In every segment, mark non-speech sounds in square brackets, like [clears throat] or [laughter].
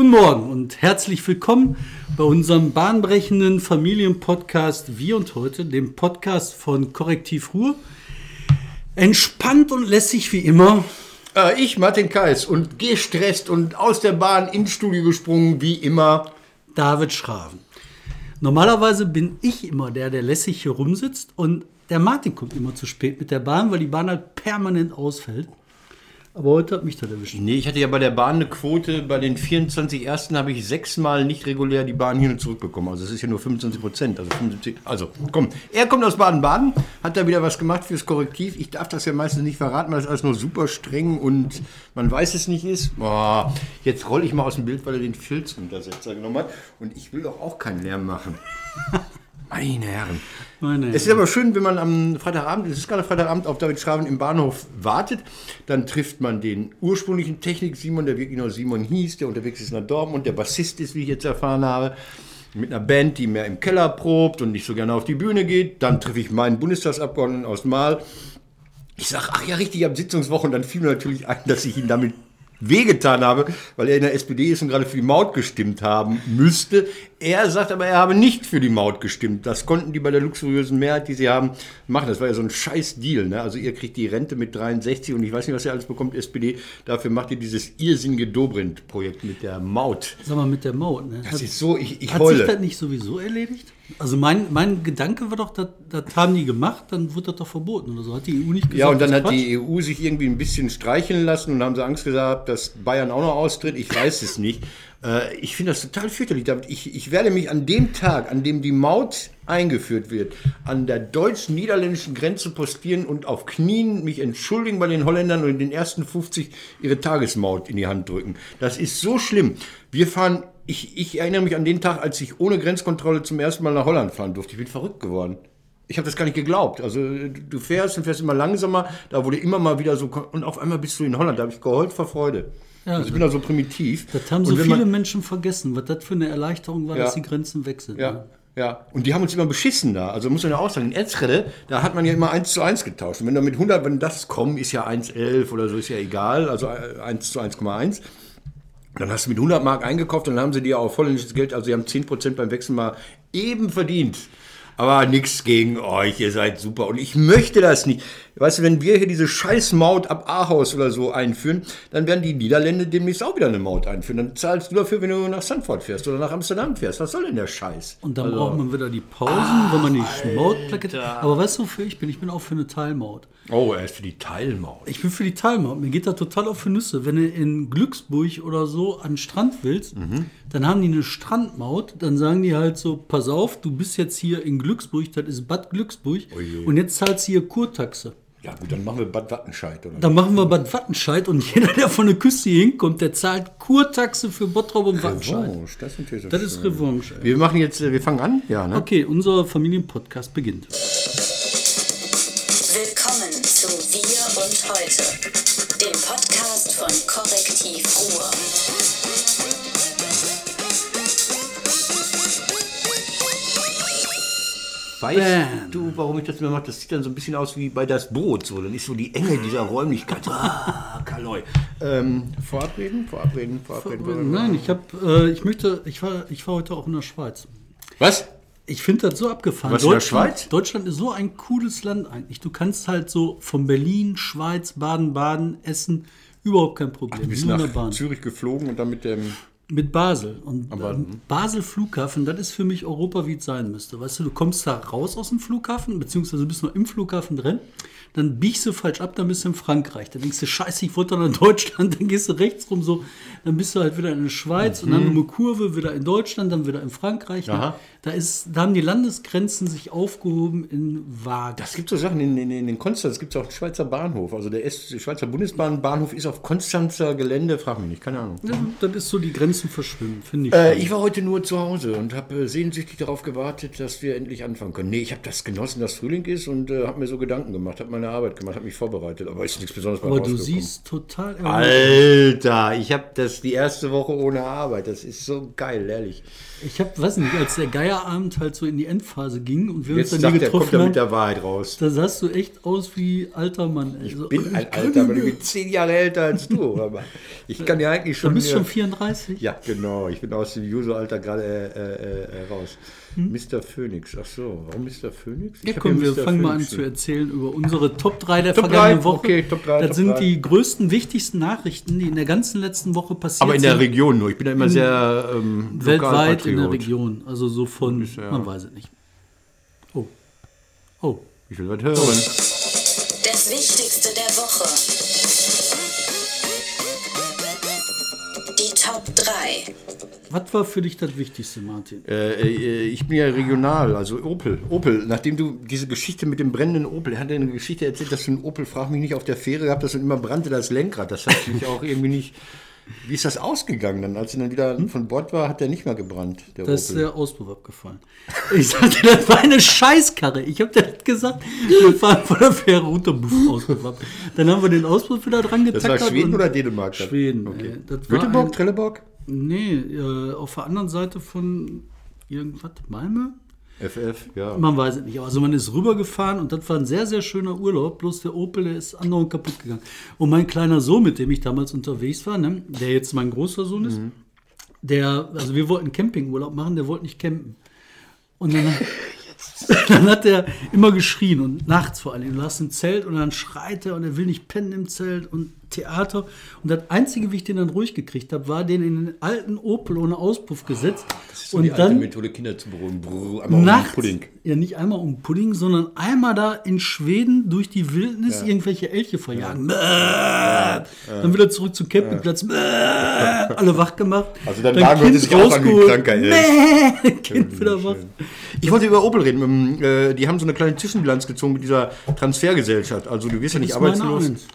Guten Morgen und herzlich willkommen bei unserem bahnbrechenden Familienpodcast Wir und Heute, dem Podcast von Korrektiv Ruhr. Entspannt und lässig wie immer. Äh, ich, Martin Kais, und gestresst und aus der Bahn ins Studio gesprungen, wie immer. David Schraven. Normalerweise bin ich immer der, der lässig hier rumsitzt und der Martin kommt immer zu spät mit der Bahn, weil die Bahn halt permanent ausfällt. Aber heute hat mich das erwischt. Nee, ich hatte ja bei der Bahn eine Quote, bei den 24 ersten habe ich sechsmal nicht regulär die Bahn hin und zurück bekommen. Also es ist ja nur 25 Prozent. Also, 75, also komm, er kommt aus Baden-Baden, hat da wieder was gemacht fürs Korrektiv. Ich darf das ja meistens nicht verraten, weil das alles nur super streng und man weiß es nicht ist. Boah, jetzt rolle ich mal aus dem Bild, weil er den Filzuntersetzer genommen hat. Und ich will doch auch keinen Lärm machen. [laughs] Meine Herren. Meine es ist aber schön, wenn man am Freitagabend, es ist gerade Freitagabend, auf David Schraven im Bahnhof wartet. Dann trifft man den ursprünglichen Technik-Simon, der wirklich nur Simon hieß, der unterwegs ist nach Dortmund, der Bassist ist, wie ich jetzt erfahren habe. Mit einer Band, die mehr im Keller probt und nicht so gerne auf die Bühne geht. Dann treffe ich meinen Bundestagsabgeordneten aus Mahl. Ich sage, ach ja, richtig, am Sitzungswoche. Und dann fiel mir natürlich ein, dass ich ihn damit wehgetan habe, weil er in der SPD ist und gerade für die Maut gestimmt haben müsste. Er sagt aber, er habe nicht für die Maut gestimmt. Das konnten die bei der luxuriösen Mehrheit, die sie haben, machen. Das war ja so ein scheiß Deal. Ne? Also ihr kriegt die Rente mit 63 und ich weiß nicht, was ihr alles bekommt, SPD. Dafür macht ihr dieses irrsinnige Dobrindt-Projekt mit der Maut. Sag mal, mit der Maut. Ne? Das hat, ist so, ich, ich hat heule. sich das nicht sowieso erledigt? Also mein, mein Gedanke war doch, das, das haben die gemacht, dann wird das doch verboten oder so. Hat die EU nicht gesagt? Ja, und dann hat Quatsch? die EU sich irgendwie ein bisschen streicheln lassen und haben sie Angst gehabt, dass Bayern auch noch austritt. Ich weiß es nicht. Äh, ich finde das total fürchterlich. Ich, ich werde mich an dem Tag, an dem die Maut eingeführt wird, an der deutsch-niederländischen Grenze postieren und auf Knien mich entschuldigen bei den Holländern und in den ersten 50 ihre Tagesmaut in die Hand drücken. Das ist so schlimm. Wir fahren ich, ich, erinnere mich an den Tag, als ich ohne Grenzkontrolle zum ersten Mal nach Holland fahren durfte. Ich bin verrückt geworden. Ich habe das gar nicht geglaubt. Also du fährst und fährst immer langsamer, da wurde immer mal wieder so und auf einmal bist du in Holland. Da habe ich geheult vor Freude. Ja, also ich bin da so primitiv. Das haben so viele man, Menschen vergessen, was das für eine Erleichterung war, ja, dass die Grenzen weg sind. Ja. Ne? Ja, und die haben uns immer beschissen da. Also muss man ja auch sagen, in Erzrede, da hat man ja immer 1 zu 1 getauscht. Und wenn da mit 100, wenn das kommen, ist ja 1,11 oder so, ist ja egal. Also 1 zu 1,1. Dann hast du mit 100 Mark eingekauft und dann haben sie dir auch holländisches Geld, also sie haben 10% beim Wechsel mal eben verdient. Aber nichts gegen euch, ihr seid super. Und ich möchte das nicht. Weißt du, wenn wir hier diese scheiß Maut ab Ahaus oder so einführen, dann werden die Niederländer demnächst auch wieder eine Maut einführen. Dann zahlst du dafür, wenn du nach Sanford fährst oder nach Amsterdam fährst. Was soll denn der Scheiß? Und dann also, braucht man wieder die Pausen, ah, wenn man die Mautplakette. Aber weißt du, wofür ich bin? Ich bin auch für eine Teilmaut. Oh, er ist für die Teilmaut. Ich bin für die Teilmaut. Mir geht da total auf für Nüsse. Wenn du in Glücksburg oder so an den Strand willst, mhm. dann haben die eine Strandmaut. Dann sagen die halt so: Pass auf, du bist jetzt hier in Glücksburg, das ist Bad Glücksburg. Oje. Und jetzt zahlst du hier Kurtaxe. Ja gut, dann machen wir Bad Wattenscheid. Oder? Dann machen wir Bad Wattenscheid und jeder, der von der Küste hinkommt, der zahlt Kurtaxe für Bottrop und Wattenscheid. Revanche, das, ist, das ist Revanche. Wir machen jetzt, wir fangen an, ja. Ne? Okay, unser Familienpodcast beginnt. Willkommen zu Wir und Heute, dem Podcast von Korrektiv Ruhr. Weißt Bam. du, warum ich das immer mache? Das sieht dann so ein bisschen aus wie bei das Boot. So. Dann ist so die Enge dieser Räumlichkeit. Ah, Kaloi. Ähm, verabreden, verabreden, verabreden. verabreden. Nein, ich habe, äh, ich möchte, ich war, ich war heute auch in der Schweiz. Was? Ich finde das so abgefahren. Was in der Schweiz? Deutschland ist so ein cooles Land eigentlich. Du kannst halt so von Berlin, Schweiz, Baden-Baden, Essen überhaupt kein Problem. Ach, du bist nach Zürich geflogen und dann mit dem mit Basel. Und Aber, ähm, Basel Flughafen, das ist für mich Europa, wie es sein müsste. Weißt du, du kommst da raus aus dem Flughafen, beziehungsweise bist noch im Flughafen drin, dann biegst du falsch ab, dann bist du in Frankreich. Dann denkst du, scheiße, ich wollte dann in Deutschland, [laughs] dann gehst du rechts rum so, dann bist du halt wieder in der Schweiz mhm. und dann eine Kurve, wieder in Deutschland, dann wieder in Frankreich. Aha. Da, ist, da haben die Landesgrenzen sich aufgehoben in Wagen. Das gibt so Sachen, in, in, in Konstanz gibt es auch einen Schweizer Bahnhof. Also der, Schweizer Bundesbahnbahnhof ist auf Konstanzer Gelände, frag mich nicht, keine Ahnung. Ja, das ist so die Grenzen verschwimmen, finde ich. Äh, ich war heute nur zu Hause und habe äh, sehnsüchtig darauf gewartet, dass wir endlich anfangen können. Nee, ich habe das genossen, dass Frühling ist und äh, habe mir so Gedanken gemacht, habe meine Arbeit gemacht, habe mich vorbereitet, aber ist nichts Besonderes Aber du siehst total Alter, ich habe das die erste Woche ohne Arbeit. Das ist so geil, ehrlich. Ich habe, weiß nicht, als der Geier Feierabend halt so in die Endphase ging und wir Jetzt uns dann sagt kommt getroffen er haben, mit der Wahrheit raus. da sahst du echt aus wie alter Mann. ey. So, Ich bin ein Alter, aber ich bin zehn Jahre älter als du. Aber ich [laughs] kann ja eigentlich Du schon. bist äh, schon 34? Ja, genau. Ich bin aus dem Juso-Alter gerade äh, äh, äh, raus. Mr. Phoenix. Ach so, warum Mr. Phoenix? Hm? Ja, Ich hab komm, wir Mr. fangen mal an Phoenix zu erzählen über unsere Top 3 der Top vergangenen drei, Woche. okay, Top drei, das Top sind drei. die größten, wichtigsten Nachrichten, die in der ganzen letzten Woche passiert Aber in der sind. Region nur. Ich bin da immer sehr ähm, Weltweit in der. Region. Also so von, ja- man weiß es nicht. Oh. Oh. Ich will was hören. Was war für dich das Wichtigste, Martin? Äh, äh, ich bin ja regional, also Opel. Opel, nachdem du diese Geschichte mit dem brennenden Opel, er hat eine Geschichte erzählt, dass du einen Opel, frag mich nicht, auf der Fähre gehabt hast und immer brannte das Lenkrad. Das hat mich auch irgendwie nicht. Wie ist das ausgegangen dann? Als er dann wieder von Bord war, hat der nicht mehr gebrannt, der Da ist der Auspuff abgefallen. Ich sagte, das war eine Scheißkarre. Ich habe dir das gesagt. Wir fahren von der Fähre runter, buff, Auspuff ab. Dann haben wir den Auspuff wieder dran das war getackert. Schweden oder Dänemark? dann? Schweden. Okay. war Göteborg, ein- Trelleborg? Nee, äh, auf der anderen Seite von irgendwas, Malmö? FF, ja. Man weiß es nicht. Also man ist rübergefahren und das war ein sehr, sehr schöner Urlaub. Bloß der Opel, der ist andauernd kaputt gegangen. Und mein kleiner Sohn, mit dem ich damals unterwegs war, ne, der jetzt mein großer Sohn ist, der, also wir wollten Campingurlaub machen, der wollte nicht campen. Und dann, [laughs] [laughs] dann hat er immer geschrien und nachts vor allem. Du hast ein Zelt und dann schreit er und er will nicht pennen im Zelt und Theater. Und das Einzige, wie ich den dann ruhig gekriegt habe, war den in den alten Opel ohne Auspuff gesetzt. Das ist so und die alte dann Methode, Kinder zu beruhigen. Brrr, einmal um Pudding. ja nicht einmal um Pudding, sondern einmal da in Schweden durch die Wildnis irgendwelche Elche verjagen. Bäh. Dann wieder zurück zum Campingplatz. Bäh. Alle wach gemacht. Also dein Magen hörte sich auch an wie ein kranker Elch. Kind [laughs] wieder wach. Ich wollte über Opel reden. Ähm, äh, Die haben so eine kleine Zwischenbilanz gezogen mit dieser Transfergesellschaft. Also du wirst ja nicht arbeitslos. Eins.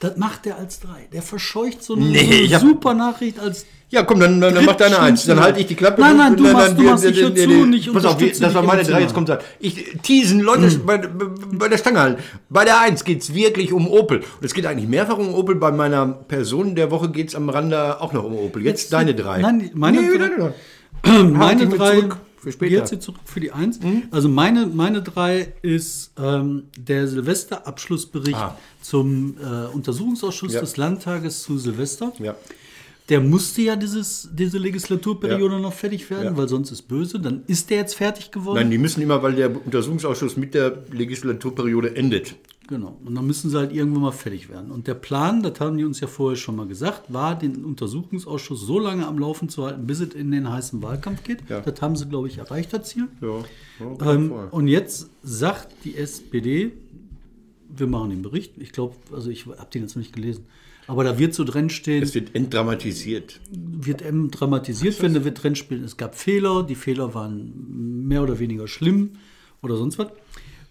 Das macht der als drei. Der verscheucht so eine, Nee, so eine ich hab- super Nachricht als Ja, komm, dann, dann, dann mach deine Eins. Dann halte ich die Klappe. Nein, nein, du Dann- machst- dann- du machst, ich hör zu und ich Pass auf, das war meine drei. Jetzt emotional. kommt das. Ich teasen, Leute, bei, bei der Stange halten. Bei der Eins geht es wirklich um Opel. Und es geht eigentlich mehrfach um Opel. Bei meiner Person der Woche geht es am Rande auch noch um Opel. Jetzt, deine drei. Nein, meine nee, drei- deine drei. [clears throat] meine drei, zurück für später. Jetzt zurück für die Eins. Also meine, meine drei ist ähm, der Silvesterabschlussbericht Ah. zum äh, Untersuchungsausschuss Ja. des Landtages zu Silvester. Ja. Der musste ja dieses, diese Legislaturperiode Ja. noch fertig werden, Ja. weil sonst ist böse. Dann ist der jetzt fertig geworden. Nein, die müssen immer, weil der Untersuchungsausschuss mit der Legislaturperiode endet. Genau. Und dann müssen sie halt irgendwann mal fertig werden. Und der Plan, das haben die uns ja vorher schon mal gesagt, war, den Untersuchungsausschuss so lange am Laufen zu halten, bis es in den heißen Wahlkampf geht. Ja. Das haben sie, glaube ich, erreicht, das Ziel. Ja, ja Ähm, voll. und jetzt sagt die SPD, wir machen den Bericht. Ich glaube, also ich habe den jetzt noch nicht gelesen. Aber da wird so drin stehen, es wird entdramatisiert. wird M dramatisiert, wenn da wird drin stehen, es gab Fehler, die Fehler waren mehr oder weniger schlimm oder sonst was.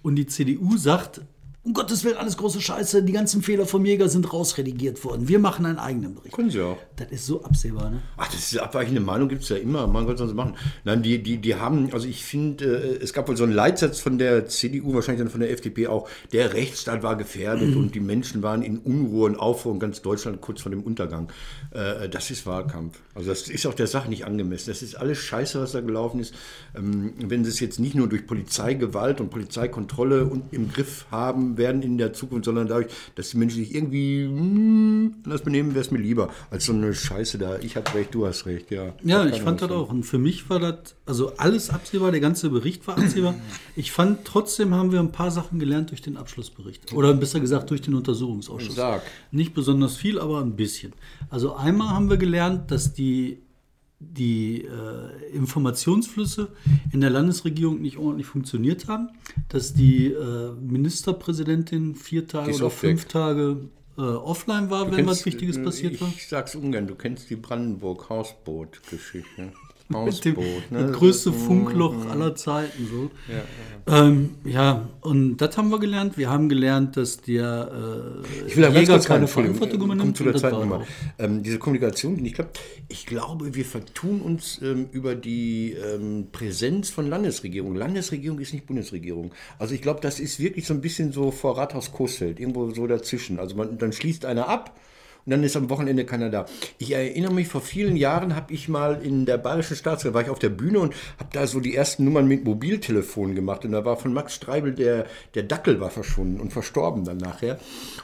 Und die CDU sagt, um Gottes Willen, alles große Scheiße, die ganzen Fehler vom Jäger sind rausredigiert worden. Wir machen einen eigenen Bericht. Können sie auch. Das ist so absehbar, ne? Ach, das ist abweichende Meinung, gibt es ja immer. Man Gott, sonst machen. Nein, die, die, die haben, also ich finde, äh, es gab wohl so einen Leitsatz von der CDU, wahrscheinlich dann von der FDP auch, der Rechtsstaat war gefährdet und die Menschen waren in Unruhe und Aufruhr in ganz Deutschland kurz vor dem Untergang. Äh, das ist Wahlkampf. Also das ist auch der Sache nicht angemessen. Das ist alles Scheiße, was da gelaufen ist. Ähm, wenn sie es jetzt nicht nur durch Polizeigewalt und Polizeikontrolle und im Griff haben werden in der Zukunft, sondern dadurch, dass die Menschen sich irgendwie hm, anders benehmen, wäre es mir lieber, als so eine Scheiße da. Ich habe recht, du hast recht, ja. Ja, ich fand das sein. auch. Und für mich war das, also alles absehbar, der ganze Bericht war absehbar. [clears throat] Ich fand, trotzdem haben wir ein paar Sachen gelernt durch den Abschlussbericht. Oder besser gesagt durch den Untersuchungsausschuss. Sag. Nicht besonders viel, aber ein bisschen. Also einmal haben wir gelernt, dass die, die äh, Informationsflüsse in der Landesregierung nicht ordentlich funktioniert haben, dass die äh, Ministerpräsidentin vier Tage oder oft weg. fünf Tage äh, offline war, wenn was Kennst- Wichtiges äh, passiert war. Ich sag's ungern, du kennst die Brandenburg-Hausboot-Geschichte. Mit dem, Hausboot, das ne? größte Funkloch aller Zeiten. So. Ja, ähm, ja und das haben wir gelernt. Wir haben gelernt, dass der äh, Ich will ganz Jäger kurz keine Verantwortung kommt übernimmt. zu der Nummer. auch. Ähm, diese Kommunikation, die nicht klappt. Ich glaube, wir vertun uns ähm, über die ähm, Präsenz von Landesregierung. Landesregierung ist nicht Bundesregierung. Also ich glaube, das ist wirklich so ein bisschen so vor Rathaus Coesfeld, irgendwo so dazwischen. Also man, dann schließt einer ab und dann ist am Wochenende keiner da. Ich erinnere mich, vor vielen Jahren habe ich mal in der Bayerischen Staatsgalerie, war ich auf der Bühne und habe da so die ersten Nummern mit Mobiltelefon gemacht und da war von Max Streibel der, der Dackel war verschwunden und verstorben dann nachher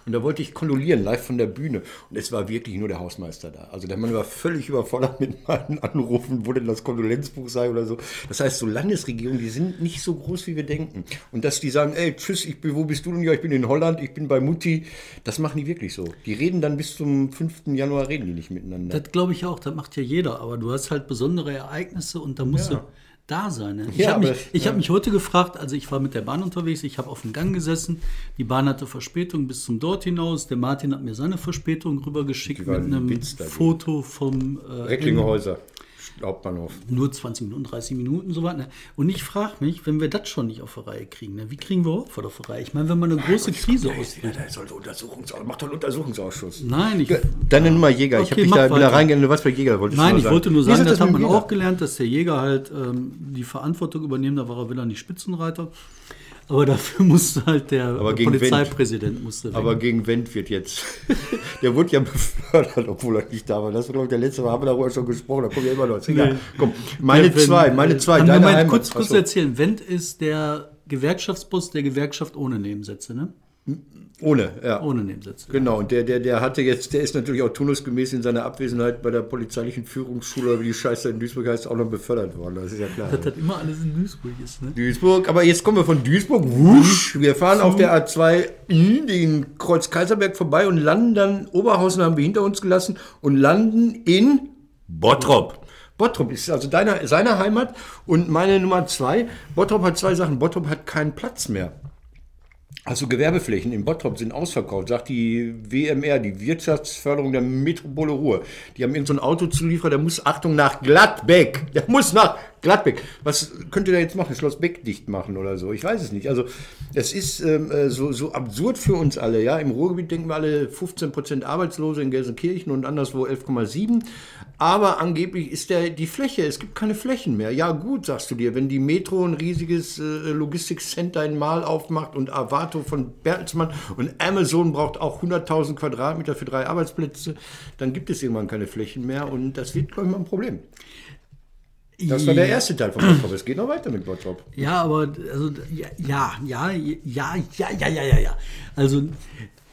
und da wollte ich kondolieren, live von der Bühne und es war wirklich nur der Hausmeister da. Also der Mann war völlig überfordert [laughs] mit meinen Anrufen, wo denn das Kondolenzbuch sei oder so. Das heißt, so Landesregierungen, die sind nicht so groß, wie wir denken. Und dass die sagen, ey, tschüss, ich bin, wo bist du denn? Ja, ich bin in Holland, ich bin bei Mutti. Das machen die wirklich so. Die reden dann bis zum 5. Januar, reden die nicht miteinander. Das glaube ich auch, das macht ja jeder. Aber du hast halt besondere Ereignisse und da musst Ja. du da sein. Ne? Ich Ja, habe mich, ich ja. hab mich heute gefragt, also ich war mit der Bahn unterwegs, ich habe auf dem Gang gesessen, die Bahn hatte Verspätung bis zum dort hinaus. Der Martin hat mir seine Verspätung rübergeschickt mit einem. Foto vom äh, Recklinger Häuser, Hauptbahnhof. nur 20 Minuten, 30 Minuten, so was. Ne? Und ich frage mich, wenn wir das schon nicht auf der Reihe kriegen, ne? wie kriegen wir was auf der Reihe? Ich meine, wenn man eine große Krise Ja, ist ausbricht. da soll so Untersuchungsausschuss, macht doch einen Untersuchungsausschuss. Nein, ich, Deine Nummer Jäger. ich Okay, habe dich mach da wieder weiter. reingehen, du warst bei Jäger, wolltest du Nein, mal ich wollte nur sagen, ist das, hat man Jäger? auch gelernt, dass der Jäger halt ähm, die Verantwortung übernehmen, da war er wieder nicht Spitzenreiter. Aber dafür [laughs] musste halt der Aber Polizeipräsident musste weg. Aber gegen Wendt wird jetzt. [laughs] der wurde ja befördert, obwohl er nicht da war. Das war, glaube ich, der letzte Mal, haben wir darüber schon gesprochen, da kommt ja immer Egal. Nee. Komm, meine Wenn- zwei, meine zwei, deine mal Heimat. kurz, kurz erzählen. Wendt ist der Gewerkschaftsboss der Gewerkschaft ohne Nebensätze, ne? Ohne, ja. Ohne Nebensätze. Genau, und der, der, der hatte jetzt, der ist natürlich auch turnusgemäß in seiner Abwesenheit bei der polizeilichen Führungsschule, wie die Scheiße in Duisburg heißt, auch noch befördert worden. Das ist ja klar. Das hat immer alles in Duisburg ist, ne? Duisburg, aber jetzt kommen wir von Duisburg, wusch, wir fahren auf der A2 in den Kreuz Kaiserberg vorbei und landen dann, Oberhausen haben wir hinter uns gelassen und landen in Bottrop. Bottrop ist also deine, seine Heimat und meine Nummer zwei. Bottrop hat zwei Sachen. Bottrop hat keinen Platz mehr. Also Gewerbeflächen in Bottrop sind ausverkauft, sagt die WMR, die Wirtschaftsförderung der Metropole Ruhr. Die haben irgendeinen so Autozulieferer, der muss, Achtung, nach Gladbeck. Der muss nach Gladbeck. Was könnt ihr da jetzt machen? Schloss Beck dicht machen oder so? Ich weiß es nicht. Also es ist ähm, äh, so, so absurd für uns alle. Ja, Im Ruhrgebiet denken wir alle 15% Arbeitslose, in Gelsenkirchen und anderswo 11,7. Aber angeblich ist der, die Fläche, es gibt keine Flächen mehr. Ja gut, sagst du dir, wenn die Metro ein riesiges äh, Logistikcenter in Mal aufmacht und Avato von Bertelsmann und Amazon braucht auch 100.000 Quadratmeter für drei Arbeitsplätze, dann gibt es irgendwann keine Flächen mehr und das wird, glaube ich, mal ein Problem. Das war der erste Teil von Bottrop. Es geht noch weiter mit Bottrop. Ja, aber also ja, ja, ja, ja, ja, ja, ja, ja. Also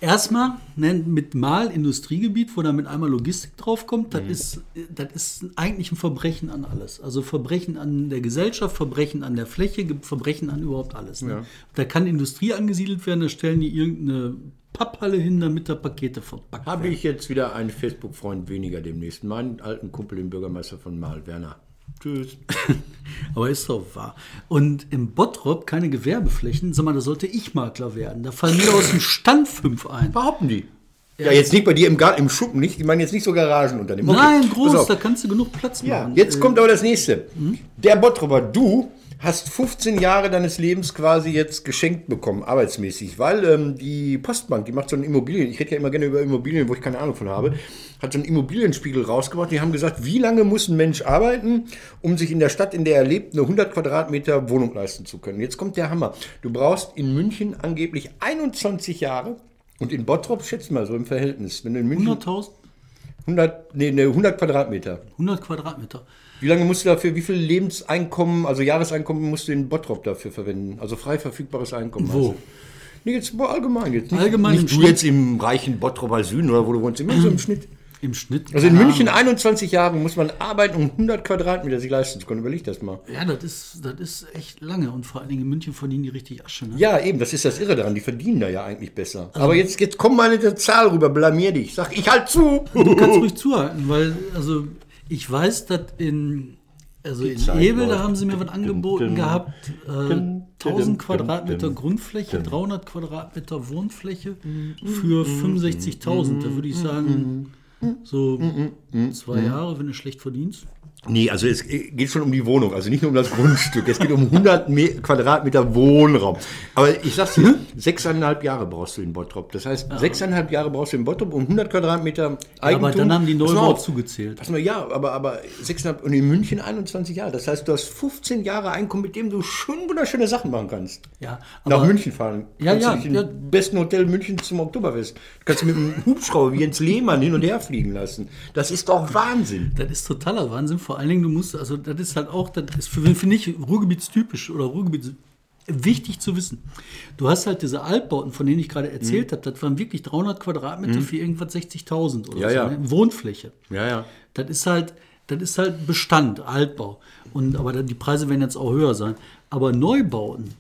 erstmal ne, mit mal Industriegebiet, wo da mit einmal Logistik draufkommt, das mhm. ist das ist eigentlich ein Verbrechen an alles. Also Verbrechen an der Gesellschaft, Verbrechen an der Fläche, Verbrechen an überhaupt alles. Ne? Ja. Da kann Industrie angesiedelt werden, da stellen die irgendeine Papphalle hin, damit da Pakete verpackt werden. Habe ich jetzt wieder einen Facebook-Freund weniger demnächst. Meinen alten Kumpel, den Bürgermeister von Mal, Werner. Tschüss. [laughs] Aber ist doch wahr. Und im Bottrop keine Gewerbeflächen, sag mal, da sollte ich Makler werden. Da fallen mir aus dem Stand fünf ein. Behaupten die. Ja, jetzt nicht bei dir im Garten, im Schuppen nicht. Die meinen jetzt nicht so Garagenunternehmen. Okay, Nein, groß, da kannst du genug Platz Ja, machen. jetzt Äh, kommt aber das nächste. Der Bottroper, du hast 15 Jahre deines Lebens quasi jetzt geschenkt bekommen, arbeitsmäßig, weil ähm, die Postbank, die macht so einen Immobilien, ich rede ja immer gerne über Immobilien, wo ich keine Ahnung von habe, hat so einen Immobilienspiegel rausgebracht. Die haben gesagt, wie lange muss ein Mensch arbeiten, um sich in der Stadt, in der er lebt, eine 100 Quadratmeter Wohnung leisten zu können. Jetzt kommt der Hammer. Du brauchst in München angeblich 21 Jahre und in Bottrop, schätzt mal so im Verhältnis, wenn du in München 100.000, 100, nee, ne, 100 Quadratmeter. 100 Quadratmeter. Wie lange musst du dafür, wie viel Lebenseinkommen, also Jahreseinkommen musst du in Bottrop dafür verwenden? Also frei verfügbares Einkommen. Wo? Also. Nee, jetzt wo allgemein jetzt. Nicht, Allgemein nicht du jetzt im reichen Bottroper Süden oder wo du wohnst, immer so im Schnitt. Im Schnitt. Also in München Ahnung. 21 Jahren muss man arbeiten, um 100 Quadratmeter sich leisten zu können. Überleg das mal. Ja, das ist, das ist echt lange. Und vor allen Dingen in München verdienen die richtig Asche. Ne? Ja, eben, das ist das Irre daran. Die verdienen da ja eigentlich besser. Aber jetzt, jetzt komm mal mit der Zahl rüber, blamier dich. Sag, ich halt zu. Du kannst ruhig zuhalten, weil, also, ich weiß, dass in, also in Ebel, da haben sie mir was angeboten gehabt. Äh, dum, 1000 dum, Quadratmeter Grundfläche, 300 Quadratmeter Wohnfläche für 65.000. Da würde ich sagen, So zwei Jahre, wenn du schlecht verdienst. Nee, also es geht schon um die Wohnung, also nicht nur um das Grundstück. Es geht um 100 Me Quadratmeter Wohnraum. Aber ich sag's dir, sechseinhalb Jahre brauchst du in Bottrop. Das heißt, sechseinhalb Jahre brauchst du in Bottrop um 100 Quadratmeter Eigentum. aber dann haben die Neubau zugezählt. Pass mal, ja, aber, aber sechseinhalb und in München 21 Jahre. Das heißt, du hast 15 Jahre Einkommen, mit dem du schon wunderschöne Sachen machen kannst. Ja, Nach aber- München fahren. Ja, kannst ja, im ja. besten Hotel München zum Oktoberfest. Du kannst mit einem Hubschrauber wie Jens Lehmann hin und her fliegen lassen. Das ist doch Wahnsinn. Das ist totaler Wahnsinn. Vor allen Dingen, du musst, also das ist halt auch, das ist für, finde ich, Ruhrgebietstypisch oder Ruhrgebiet wichtig zu wissen. Du hast halt diese Altbauten, von denen ich gerade erzählt habe, das waren wirklich 300 Quadratmeter für irgendwas 60.000 oder Ja, so, ja. ne? Wohnfläche. Ja, ja. Das ist halt, das ist halt Bestand, Altbau. Und, aber dann, die Preise werden jetzt auch höher sein. Aber Neubauten,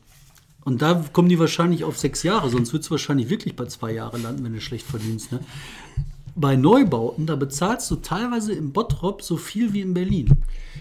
und da kommen die wahrscheinlich auf sechs Jahre, sonst wird es wahrscheinlich wirklich bei zwei Jahren landen, wenn du schlecht verdienst. Ne? Bei Neubauten, da bezahlst du teilweise im Bottrop so viel wie in Berlin.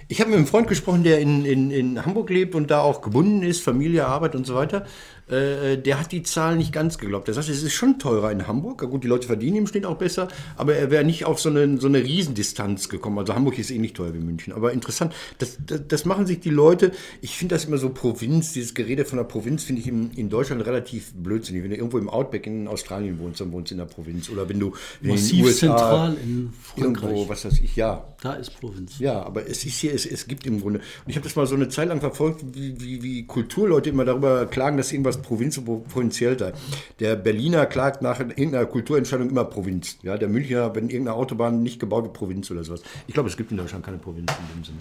Ich habe mit einem Freund gesprochen, der in, in, in Hamburg lebt und da auch gebunden ist, Familie, Arbeit und so weiter. Äh, der hat die Zahlen nicht ganz geglaubt. Der sagt, es ist schon teurer in Hamburg. Ja, gut, die Leute verdienen im Schnitt auch besser, aber er wäre nicht auf so eine, so eine Riesendistanz gekommen. Also Hamburg ist eh nicht teuer wie München. Aber interessant, das, das, das machen sich die Leute. Ich finde das immer so Provinz, dieses Gerede von der Provinz finde ich in, in Deutschland relativ blödsinnig. Wenn du irgendwo im Outback in Australien wohnst, dann wohnst du in der Provinz. Oder wenn du in den Massiv USA zentral in Frankreich. irgendwo, was weiß ich, ja, Da ist Provinz. ja, aber es ist hier, es, es gibt im Grunde. Und ich habe das mal so eine Zeit lang verfolgt, wie, wie, wie Kulturleute immer darüber klagen, dass irgendwas Provinz und pro- provinziell sei. Der Berliner klagt nach irgendeiner Kulturentscheidung immer Provinz. Ja, der Münchner, wenn irgendeine Autobahn nicht gebaut wird, Provinz oder sowas. Ich glaube, es gibt in Deutschland keine Provinz in dem Sinne.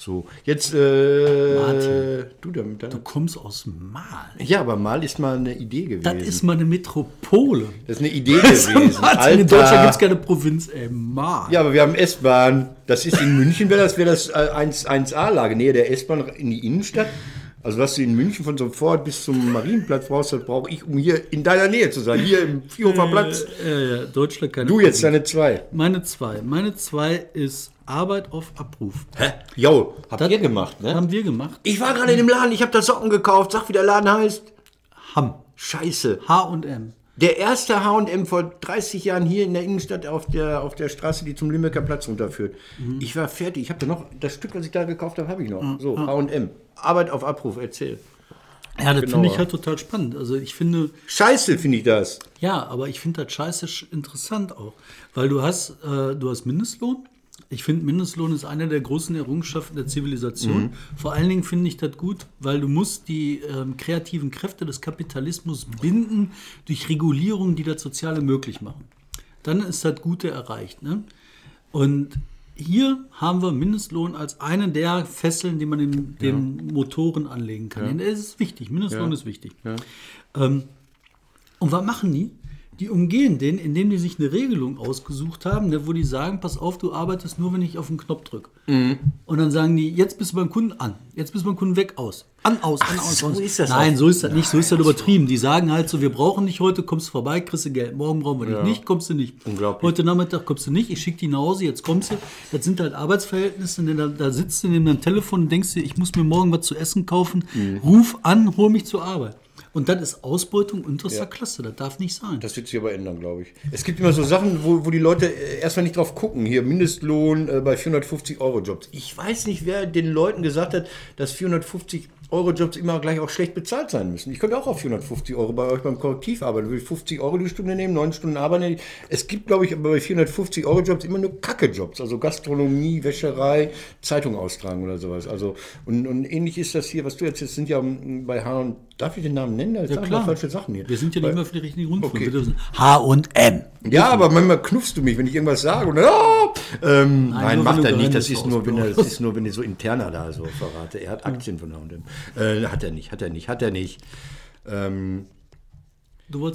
So, jetzt, äh, Martin. du damit. Du kommst aus Mal. Ja, aber mal ist mal eine Idee gewesen. Das ist mal eine Metropole. das ist eine Idee gewesen. Martin, in Deutschland Alter. gibt es keine Provinz, ey, Mal. Ja, aber wir haben S-Bahn. Das ist in München, wäre das, wär das äh, 1, 1A-Lage, Nähe der S-Bahn in die Innenstadt. Also was du in München von sofort bis zum Marienplatz brauchst, das brauche ich, um hier in deiner Nähe zu sein. Hier im Vierhofer Platz. Äh, ja, Deutschland keine Du jetzt deine zwei. Meine zwei. Meine zwei ist Arbeit auf Abruf. Hä? Jo, habt Das ihr gemacht, ne? Haben wir gemacht. Ich war gerade in dem Laden, ich habe da Socken gekauft. Sag, wie der Laden heißt. Ham. Scheiße. H&M. Der erste H&M vor 30 Jahren hier in der Innenstadt auf der, auf der Straße, die zum Limbecker Platz runterführt. Ich war fertig. Ich habe da noch, das Stück, was ich da gekauft habe, habe ich noch. So, H&M. Arbeit auf Abruf, erzähl. Ja, das Genauer. finde ich halt total spannend. Also ich finde, Scheiße, finde ich das. ja, aber ich finde das scheiße sch- interessant auch. Weil du hast, äh, du hast Mindestlohn. Ich finde, Mindestlohn ist eine der großen Errungenschaften der Zivilisation. Vor allen Dingen finde ich das gut, weil du musst die ähm, kreativen Kräfte des Kapitalismus binden durch Regulierungen, die das Soziale möglich machen. Dann ist das Gute erreicht. Ne? Und hier haben wir Mindestlohn als eine der Fesseln, die man den, den Motoren anlegen kann. Das ist wichtig. Mindestlohn ist wichtig. Ähm, und was machen die? Die umgehen den, indem die sich eine Regelung ausgesucht haben, ne, wo die sagen, pass auf, du arbeitest nur, wenn ich auf den Knopf drücke. Und dann sagen die, jetzt bist du beim Kunden an, jetzt bist du beim Kunden weg, aus. An, aus, an, aus, so aus. ist das Nein, auch. so ist das nicht, so ist das übertrieben. Die sagen halt so, wir brauchen dich heute, kommst du vorbei, kriegst du Geld. Morgen brauchen wir dich nicht, kommst du nicht. Unglaublich. Heute Nachmittag kommst du nicht, ich schicke dich nach Hause, jetzt kommst du. Das sind halt Arbeitsverhältnisse, denn da, da sitzt du neben deinem Telefon und denkst dir, ich muss mir morgen was zu essen kaufen, Mhm. ruf an, hol mich zur Arbeit. Und das ist Ausbeutung unterster Klasse, das darf nicht sein. Das wird sich aber ändern, glaube ich. Es gibt immer so Sachen, wo, wo die Leute äh, erstmal nicht drauf gucken. Hier Mindestlohn äh, bei 450 Euro Jobs. Ich weiß nicht, wer den Leuten gesagt hat, dass 450 Euro Jobs immer gleich auch schlecht bezahlt sein müssen. Ich könnte auch auf 450 Euro bei euch beim Korrektiv arbeiten. Würde ich 50 Euro die Stunde nehmen, 9 Stunden arbeiten. Es gibt, glaube ich, aber bei 450 Euro Jobs immer nur Kacke-Jobs. Also Gastronomie, Wäscherei, Zeitung austragen oder sowas. Also, und, und ähnlich ist das hier, was du jetzt, jetzt sind ja ähm, bei H und darf ich den Namen nennen? Da Ja, klar. falsche Sachen hier. Wir sind ja nicht mehr für die richtigen Rundfunk. Okay. H&M. Ja, aber manchmal knuffst du mich, wenn ich irgendwas sage. Und, ah, ähm, nein, nur macht er nicht. Das ist, nur, wenn er, das ist nur, wenn ich so interner da so verrate. Er hat Aktien von H&M. Äh, hat er nicht, hat er nicht, hat er nicht. Ähm,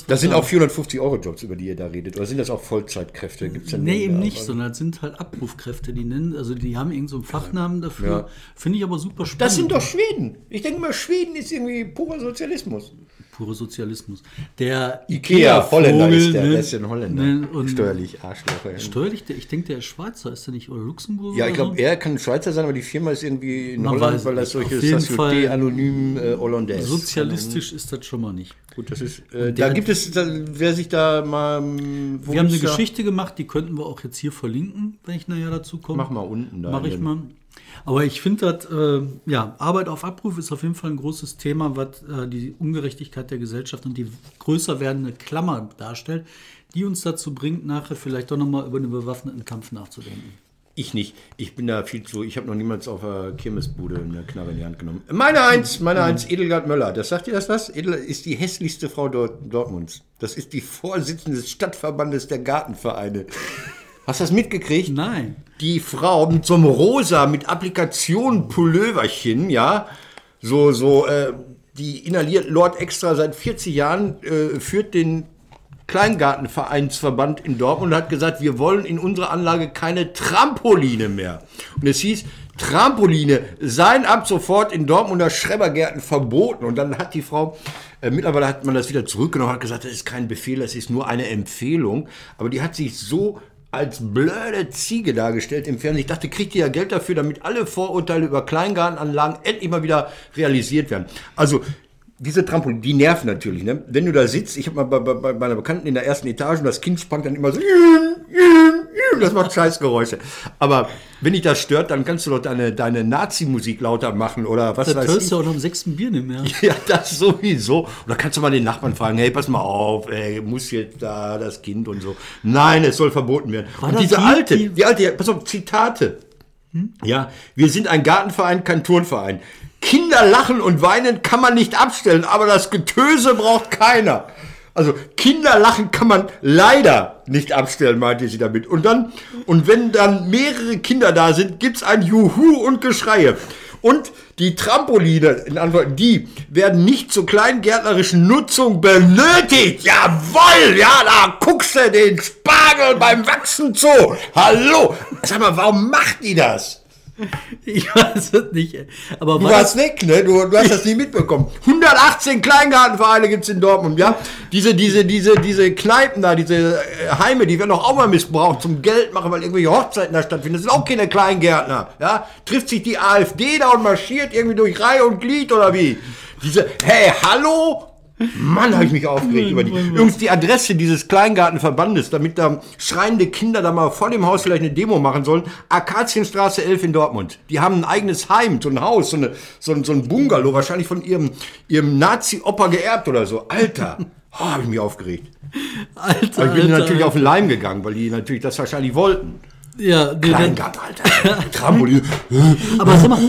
das sind auch 450 Euro Jobs, über die ihr da redet. Oder sind das auch Vollzeitkräfte? Gibt's denn Nee, eben nicht, sondern das sind halt Abrufkräfte, die nennen, also die haben irgendeinen so einen Fachnamen dafür. Ja. Finde ich aber super spannend. Das sind doch Schweden. Ich denke mal, Schweden ist irgendwie purer Sozialismus. Pure Sozialismus. Der Ikea, Holländer Vogel, ist der, ne, der ist ja ein Holländer. ne, und Steuerlich, Arschloch. Steuerlich, der, ich denke, der ist Schweizer, ist der nicht? Oder Luxemburg? Ja, ich glaube, so? er kann Schweizer sein, aber die Firma ist irgendwie in Man Holland, weil das solche Société Fall Anonyme äh, Hollandaise. Sozialistisch ist das schon mal nicht. Gut, das ist. Äh, da gibt es, da, wer sich da mal. ähm, Wir haben eine da- Geschichte gemacht, die könnten wir auch jetzt hier verlinken, wenn ich nachher dazu komme. Mach mal unten da. Mache ich mal. Aber ich finde, äh, ja, Arbeit auf Abruf ist auf jeden Fall ein großes Thema, was äh, die Ungerechtigkeit der Gesellschaft und die größer werdende Klammer darstellt, die uns dazu bringt, nachher vielleicht doch nochmal über einen bewaffneten Kampf nachzudenken. Ich nicht. Ich bin da viel zu. Ich habe noch niemals auf der Kirmesbude eine Knarre in die Hand genommen. Meine Eins, meine Eins, Edelgard Möller. Das sagt ihr das was? Edel ist die hässlichste Frau Dort Dortmunds. Das ist die Vorsitzende des Stadtverbandes der Gartenvereine. Hast du das mitgekriegt? Nein. die Frau mit so einem rosa, mit Applikationen Pulloverchen, ja, so, so, äh, die inhaliert Lord extra seit 40 Jahren, äh, führt den Kleingartenvereinsverband in Dortmund und hat gesagt, wir wollen in unserer Anlage keine Trampoline mehr. Und es hieß, Trampoline seien ab sofort in Dortmunder Schrebergärten verboten. Und dann hat die Frau, äh, mittlerweile hat man das wieder zurückgenommen, hat gesagt, das ist kein Befehl, das ist nur eine Empfehlung. Aber die hat sich so als blöde Ziege dargestellt im Fernsehen. Ich dachte, kriegt ihr ja Geld dafür, damit alle Vorurteile über Kleingartenanlagen endlich mal wieder realisiert werden. Also, diese Trampolin, die nerven natürlich. Ne? Wenn du da sitzt, ich habe mal bei, bei, bei meiner Bekannten in der ersten Etage und das Kind sprang dann immer so, [laughs] das macht Scheißgeräusche. Aber wenn dich das stört, dann kannst du doch deine, deine Nazi-Musik lauter machen oder was Das weiß hörst ich. du auch noch im sechsten Bier nicht mehr. Ja, das sowieso. Und da kannst du mal den Nachbarn fragen, hey, pass mal auf, ey, muss jetzt da das Kind und so. Nein, es soll verboten werden. War und das diese die, alte, die- die, alte, pass auf, Zitate. Ja, wir sind ein Gartenverein, kein Turnverein. Kinder lachen und weinen kann man nicht abstellen, aber das Getöse braucht keiner. Also Kinder lachen kann man leider nicht abstellen, meinte sie damit. Und dann, und wenn dann mehrere Kinder da sind, gibt's ein Juhu und Geschreie. Und die Trampoline, in Antwort, die werden nicht zur kleingärtnerischen Nutzung benötigt. Jawoll, ja, da guckst du den Spargel beim Wachsen zu. Hallo. Sag mal, warum macht die das? [laughs] Ich weiß es nicht. Aber Du war warst weg, ne? Du, du hast das nie mitbekommen. 118 Kleingartenvereine gibt's in Dortmund, ja? Diese, diese, diese, diese Kneipen da, diese äh, Heime, die werden doch auch mal missbraucht zum Geld machen, weil irgendwelche Hochzeiten da stattfinden. Das sind auch keine Kleingärtner, ja? Trifft sich die AfD da und marschiert irgendwie durch Reihe und Glied oder wie? Diese, hey, hallo? Mann, habe ich mich aufgeregt über die. Übrigens die Adresse dieses Kleingartenverbandes, damit da schreiende Kinder da mal vor dem Haus vielleicht eine Demo machen sollen. Akazienstraße 11 in Dortmund. Die haben ein eigenes Heim, so ein Haus, so, eine, so, ein, so ein Bungalow, wahrscheinlich von ihrem, ihrem Nazi-Opa geerbt oder so. Alter, [laughs] oh, habe ich mich aufgeregt. Alter, Aber ich bin Alter, natürlich Alter. auf den Leim gegangen, weil die natürlich das wahrscheinlich wollten. Ja, nee, dann, Kleingarten, Alter. Trampolin. [laughs] aber sag mal,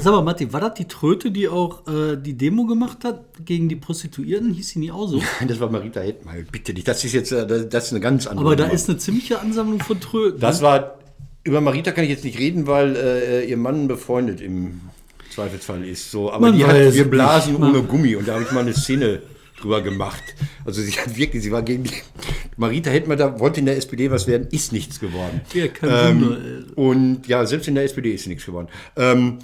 sag mal, Matti, war das die Tröte, die auch äh, die Demo gemacht hat gegen die Prostituierten? Hieß sie nie auch so? Das war Marita Hetmal, bitte dich. Das ist jetzt äh, das das ist eine ganz andere Aber da Nummer. ist eine ziemliche Ansammlung von Tröten. Das war, über Marita kann ich jetzt nicht reden, weil äh, ihr Mann befreundet im Zweifelsfall ist. So, aber Man die hat, wir blasen nicht. ohne Gummi und da habe ich mal eine Szene drüber gemacht. Also sie hat wirklich, sie war gegen die, [laughs] Marita Hettmer, da wollte in der SPD was werden, ist nichts geworden. Ja, kein Wunder, ey. Und ja, selbst in der SPD ist sie nichts geworden. Ähm,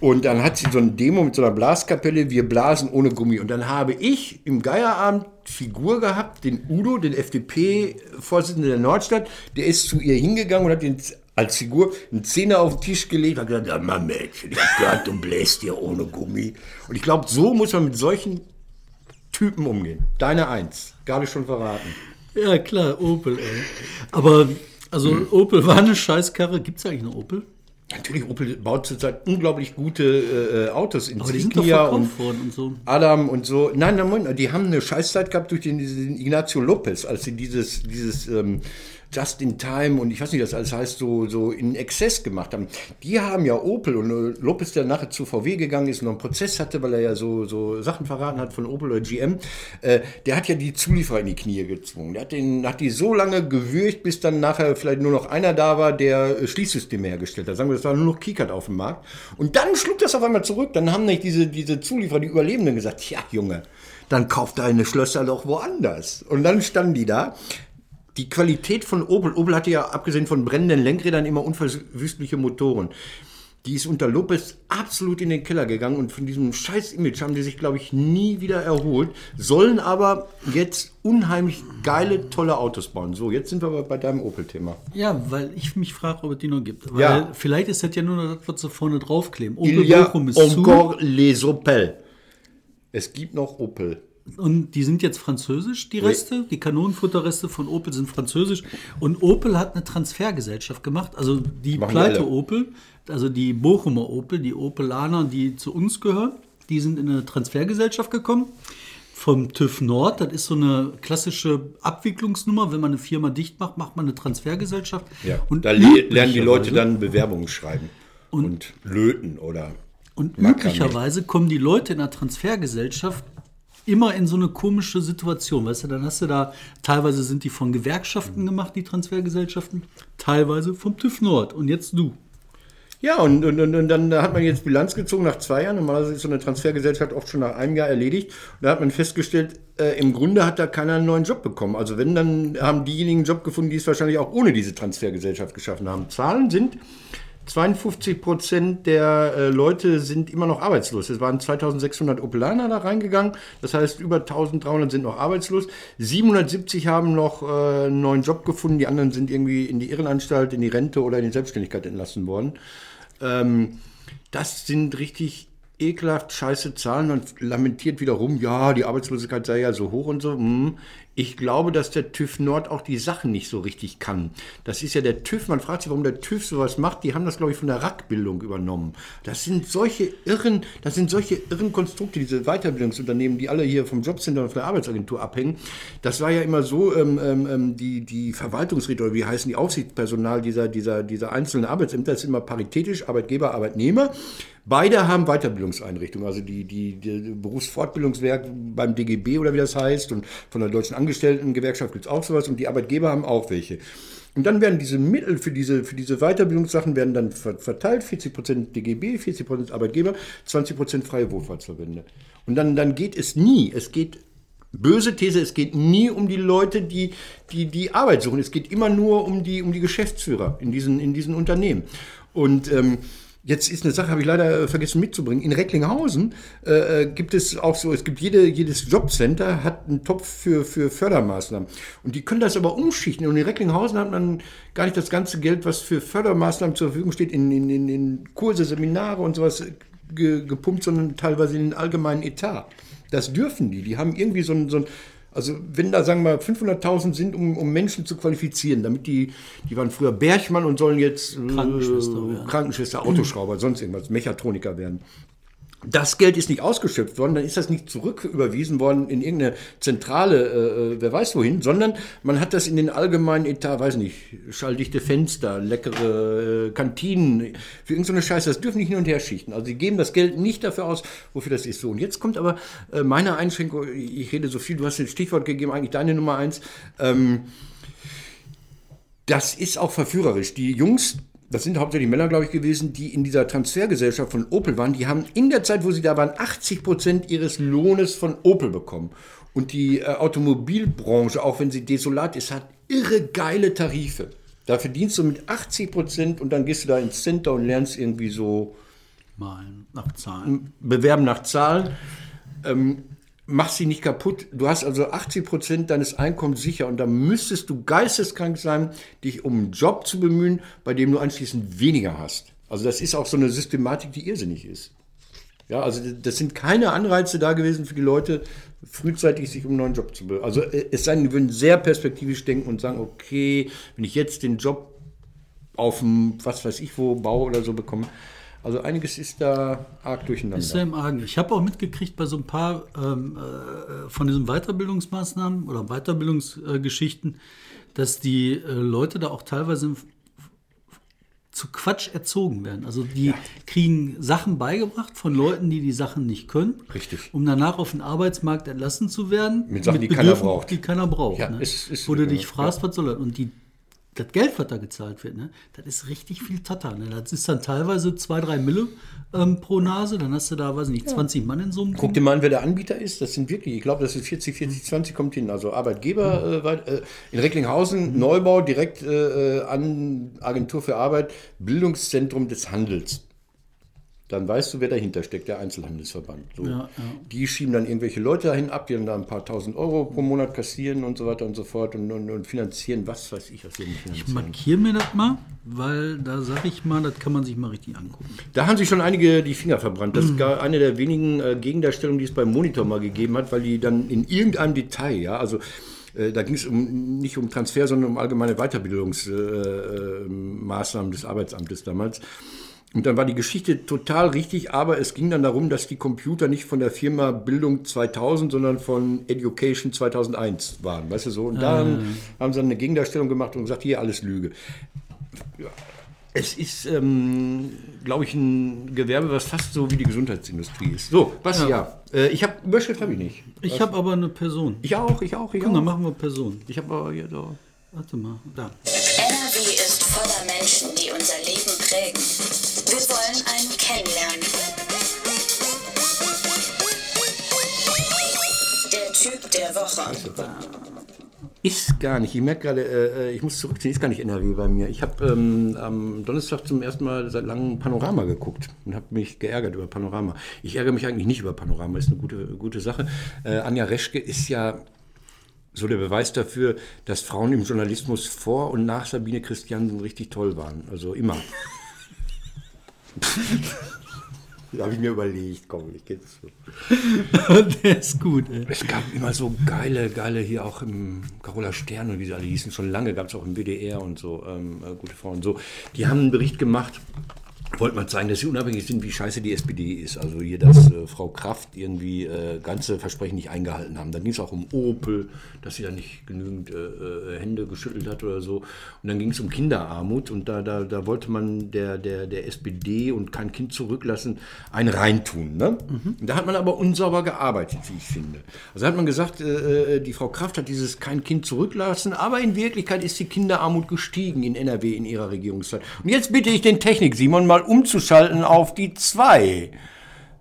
und dann hat sie so eine Demo mit so einer Blaskapelle, wir blasen ohne Gummi. Und dann habe ich im Geierabend Figur gehabt, den Udo, den FDP-Vorsitzenden der Nordstadt, der ist zu ihr hingegangen und hat den als Figur einen Zehner auf den Tisch gelegt und hat gesagt, ja, Mann, Mädchen, ich gehört, du bläst dir ohne Gummi. Und ich glaube, so muss man mit solchen Typen umgehen. Deine Eins, gerade schon verraten. Ja, klar, Opel, ey. Aber, also, Opel war eine Scheißkarre. Gibt es eigentlich eine Opel? Natürlich, Opel baut zurzeit unglaublich gute äh, Autos. Aber die sind doch und worden und so. Adam und so. Nein, nein, Moment, die haben eine Scheißzeit gehabt durch den, Ignacio Lopez, als sie dieses, dieses ähm, Just in Time und ich weiß nicht, das alles heißt, so, so in Exzess gemacht haben. Die haben ja Opel und äh, Lopez, der nachher zu VW gegangen ist und noch einen Prozess hatte, weil er ja so, so Sachen verraten hat von Opel oder GM, äh, der hat ja die Zulieferer in die Knie gezwungen. Der hat, den, hat die so lange gewürgt, bis dann nachher vielleicht nur noch einer da war, der äh, Schließsysteme hergestellt hat. Sagen wir, das war nur noch Keycard auf dem Markt. Und dann schlug das auf einmal zurück. Dann haben nicht diese, diese Zulieferer, die Überlebenden gesagt, ja Junge, dann kauf deine Schlösser doch woanders. Und dann standen die da. Die Qualität von Opel, Opel hatte ja abgesehen von brennenden Lenkrädern immer unverwüstliche Motoren. die ist unter Lopez absolut in den Keller gegangen und von diesem scheiß Image haben die sich, glaube ich, nie wieder erholt, sollen aber jetzt unheimlich geile, tolle Autos bauen. So, jetzt sind wir aber bei deinem Opel-Thema. Ja, weil ich mich frage, ob es die noch gibt. Weil Ja. vielleicht ist das ja nur noch das, was sie vorne draufkleben. Opel Il y a encore les Opel. Es gibt noch Opel. Und die sind jetzt französisch, die Reste. Die Kanonenfutterreste von Opel sind französisch. Und Opel hat eine Transfergesellschaft gemacht. Also die Machen pleite. Opel, also die Bochumer Opel, die Opelaner, die zu uns gehören, die sind in eine Transfergesellschaft gekommen. Vom TÜV Nord, das ist so eine klassische Abwicklungsnummer. Wenn man eine Firma dicht macht, macht man eine Transfergesellschaft. Ja, Und da le lernen die Leute dann Bewerbungen schreiben und, löten oder Und Makramee. üblicherweise kommen die Leute in der Transfergesellschaft immer in so eine komische Situation. Weißt du, dann hast du da, teilweise sind die von Gewerkschaften gemacht, die Transfergesellschaften, teilweise vom TÜV Nord. Und jetzt du. Ja, und, und, und, dann hat man jetzt Bilanz gezogen nach zwei Jahren. Normalerweise ist so eine Transfergesellschaft oft schon nach einem Jahr erledigt. Und da hat man festgestellt, äh, im Grunde hat da keiner einen neuen Job bekommen. Also wenn, dann haben diejenigen einen Job gefunden, die es wahrscheinlich auch ohne diese Transfergesellschaft geschaffen haben. Zahlen sind, 52 Prozent der äh, Leute sind immer noch arbeitslos. Es waren 2600 Opelaner da reingegangen. Das heißt, über 1300 sind noch arbeitslos. 770 haben noch äh, einen neuen Job gefunden. Die anderen sind irgendwie in die Irrenanstalt, in die Rente oder in die Selbstständigkeit entlassen worden. Ähm, das sind richtig ekelhaft scheiße Zahlen und lamentiert wiederum, ja, die Arbeitslosigkeit sei ja so hoch und so. Hm. Ich glaube, dass der TÜV Nord auch die Sachen nicht so richtig kann. Das ist ja der TÜV, man fragt sich, warum der TÜV sowas macht. Die haben das, glaube ich, von der RAK-Bildung übernommen. Das sind solche irren, das sind solche irren Konstrukte, diese Weiterbildungsunternehmen, die alle hier vom Jobcenter und von der Arbeitsagentur abhängen. Das war ja immer so, ähm, ähm, die, die Verwaltungsräte oder wie heißen die Aufsichtspersonal dieser, dieser, dieser einzelnen Arbeitsämter ist immer paritätisch, Arbeitgeber, Arbeitnehmer. Beide haben Weiterbildungseinrichtungen, also die, die, die Berufsfortbildungswerk beim DGB oder wie das heißt und von der Deutschen Angestelltengewerkschaft gibt es auch sowas und die Arbeitgeber haben auch welche. Und dann werden diese Mittel für diese, für diese Weiterbildungssachen werden dann ver- verteilt, 40% DGB, 40% Arbeitgeber, 20% freie Wohlfahrtsverbände. Und dann, dann geht es nie, es geht Böse These, es geht nie um die Leute, die die, die Arbeit suchen. Es geht immer nur um die, um die Geschäftsführer in diesen, in diesen Unternehmen. Und ähm, jetzt ist eine Sache, habe ich leider äh, vergessen mitzubringen. In Recklinghausen äh, äh, gibt es auch so, es gibt jede, jedes Jobcenter hat einen Topf für, für Fördermaßnahmen. Und die können das aber umschichten. Und in Recklinghausen hat man gar nicht das ganze Geld, was für Fördermaßnahmen zur Verfügung steht, in, in, in, in Kurse, Seminare und sowas ge, gepumpt, sondern teilweise in den allgemeinen Etat. Das dürfen die. Die haben irgendwie so ein, so ein also wenn da sagen wir 500.000 sind, um, um Menschen zu qualifizieren, damit die, die waren früher Bergmann und sollen jetzt äh. Krankenschwester, Autoschrauber, sonst irgendwas, Mechatroniker werden. Das Geld ist nicht ausgeschöpft worden, dann ist das nicht zurücküberwiesen worden in irgendeine Zentrale, äh, wer weiß wohin, sondern man hat das in den allgemeinen Etat, weiß nicht, schalldichte Fenster, leckere äh, Kantinen, für irgendeine Scheiße, das dürfen nicht hin und her schichten. Also sie geben das Geld nicht dafür aus, wofür das ist. So, und jetzt kommt aber äh, meine Einschränkung, ich rede so viel, du hast ein Stichwort gegeben, eigentlich deine Nummer eins. Ähm, das ist auch verführerisch. Die Jungs, das sind hauptsächlich Männer, glaube ich, gewesen, die in dieser Transfergesellschaft von Opel waren, die haben in der Zeit, wo sie da waren, 80 Prozent ihres Lohnes von Opel bekommen. Und die äh, Automobilbranche, auch wenn sie desolat ist, hat irre geile Tarife. Da verdienst du mit 80 Prozent und dann gehst du da ins Center und lernst irgendwie so Mal nach Zahlen. bewerben nach Zahlen. Ähm, mach sie nicht kaputt. Du hast also 80 Prozent deines Einkommens sicher und da müsstest du geisteskrank sein, dich um einen Job zu bemühen, bei dem du anschließend weniger hast. Also das ist auch so eine Systematik, die irrsinnig ist. Ja, also das sind keine Anreize da gewesen für die Leute, frühzeitig sich um einen neuen Job zu bemühen. Also äh, es sei denn, die würden sehr perspektivisch denken und sagen, okay, wenn ich jetzt den Job auf dem, was weiß ich wo, Bau oder so bekomme. Also einiges ist da arg durcheinander. Ist ja im Argen. Ich habe auch mitgekriegt bei so ein paar ähm, äh, von diesen Weiterbildungsmaßnahmen oder Weiterbildungsgeschichten, dass die äh, Leute da auch teilweise zu Quatsch erzogen werden. Also die kriegen Sachen beigebracht von Leuten, die die Sachen nicht können, Richtig. um danach auf den Arbeitsmarkt entlassen zu werden. Mit Sachen, die keiner braucht. Die keiner braucht. Ja, ne? es ist- Wo du ja, dich ja. fragst, was soll das? Und die, das Geld, was da gezahlt wird, ne, das ist richtig viel Tata. Ne? Das ist dann teilweise zwei, drei Mille ähm, pro Nase. Dann hast du da, weiß ich nicht, 20 Mann in so einem Guck dir mal an, wer der Anbieter ist. Das sind wirklich, ich glaube, das ist 40, 40, 20 kommt hin. Also Arbeitgeber äh, weit- äh, in Recklinghausen, Neubau, direkt äh, an Agentur für Arbeit, Bildungszentrum des Handels. Dann weißt du, wer dahinter steckt, der Einzelhandelsverband. So. Ja, ja. Die schieben dann irgendwelche Leute dahin ab, die dann da ein paar tausend Euro pro Monat kassieren und so weiter und so fort und, und, und finanzieren, was weiß ich, was sie nicht Ich finanzieren. markiere mir das mal, weil da sage ich mal, das kann man sich mal richtig angucken. Da haben sich schon einige die Finger verbrannt. Das ist gar eine der wenigen äh, Gegendarstellungen, die es beim Monitor mal gegeben hat, weil die dann in irgendeinem Detail, ja, also äh, da ging es um, nicht um Transfer, sondern um allgemeine Weiterbildungsmaßnahmen äh, Maßnahmen des Arbeitsamtes damals. Und dann war die Geschichte total richtig, aber es ging dann darum, dass die Computer nicht von der Firma Bildung 2000, sondern von Education 2001 waren, weißt du so. Und dann haben sie dann eine Gegendarstellung gemacht und gesagt, hier alles Lüge. Es ist, ähm, glaube ich, ein Gewerbe, was fast so wie die Gesundheitsindustrie ist. So, was ja? Äh, ich habe Überschrift habe ich nicht. Ich habe aber eine Person. Ich auch, ich auch, ich dann auch. machen wir Person. Ich habe aber hier so. Warte mal, da. Voller Menschen, die unser Leben prägen. Wir wollen einen kennenlernen. Der Typ der Woche. Ist gar nicht. Ich merke gerade, äh, ich muss zurückziehen, ist gar nicht NRW bei mir. Ich habe ähm, am Donnerstag zum ersten Mal seit langem Panorama geguckt und habe mich geärgert über Panorama. Ich ärgere mich eigentlich nicht über Panorama, ist eine gute, gute Sache. Äh, Anja Reschke ist ja so der Beweis dafür, dass Frauen im Journalismus vor und nach Sabine Christiansen richtig toll waren. Also immer. [laughs] da habe ich mir überlegt, komm, ich geht's [laughs] so. Der ist gut, ey. Es gab immer so geile, geile hier auch im Carola Stern und wie sie alle hießen, schon lange gab es auch im WDR und so, ähm, äh, gute Frauen. So, die haben einen Bericht gemacht, wollte mal zeigen, dass sie unabhängig sind, wie scheiße die SPD ist. Also hier, dass äh, Frau Kraft irgendwie äh, ganze Versprechen nicht eingehalten haben. Dann ging es auch um Opel, dass sie da nicht genügend äh, äh, Hände geschüttelt hat oder so. Und dann ging es um Kinderarmut und da, da, da wollte man der, der, der SPD und kein Kind zurücklassen, ein reintun. Ne? Und da hat man aber unsauber gearbeitet, wie ich finde. Also hat man gesagt, äh, äh, die Frau Kraft hat dieses kein Kind zurücklassen, aber in Wirklichkeit ist die Kinderarmut gestiegen in NRW in ihrer Regierungszeit. Und jetzt bitte ich den Technik, Simon, mal umzuschalten auf die 2.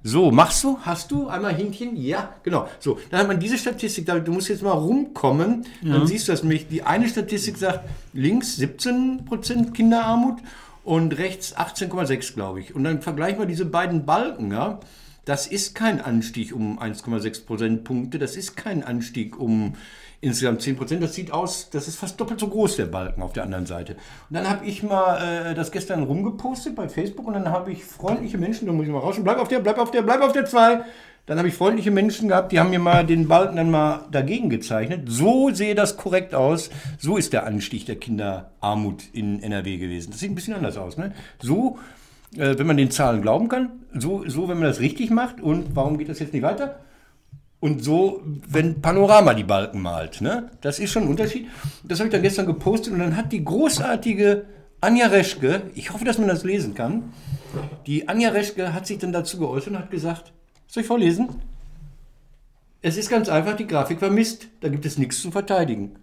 So, machst du? Hast du? Einmal Hähnchen? Ja, genau. So, dann hat man diese Statistik, da- du musst jetzt mal rumkommen, dann siehst du das nämlich. Die eine Statistik sagt links 17% Kinderarmut und rechts 18,6, glaube ich. Und dann vergleich mal diese beiden Balken, ja. Das ist kein Anstieg um 1,6 Prozentpunkte, das ist kein Anstieg um insgesamt 10 Prozent. Das sieht aus, das ist fast doppelt so groß, der Balken auf der anderen Seite. Und dann habe ich mal äh, das gestern rumgepostet bei Facebook und dann habe ich freundliche Menschen, da muss ich mal rausschauen, bleib auf der, bleib auf der, bleib auf der 2. Dann habe ich freundliche Menschen gehabt, die haben mir mal den Balken dann mal dagegen gezeichnet. So sehe das korrekt aus. So ist der Anstieg der Kinderarmut in NRW gewesen. Das sieht ein bisschen anders aus. Ne? So, äh, wenn man den Zahlen glauben kann, so, so, wenn man das richtig macht. Und warum geht das jetzt nicht weiter? Und so, wenn Panorama die Balken malt. Ne? Das ist schon ein Unterschied. Das habe ich dann gestern gepostet und dann hat die großartige Anja Reschke, ich hoffe, dass man das lesen kann, die Anja Reschke hat sich dann dazu geäußert und hat gesagt, soll ich vorlesen? Es ist ganz einfach, die Grafik war Mist. Da gibt es nichts zu verteidigen.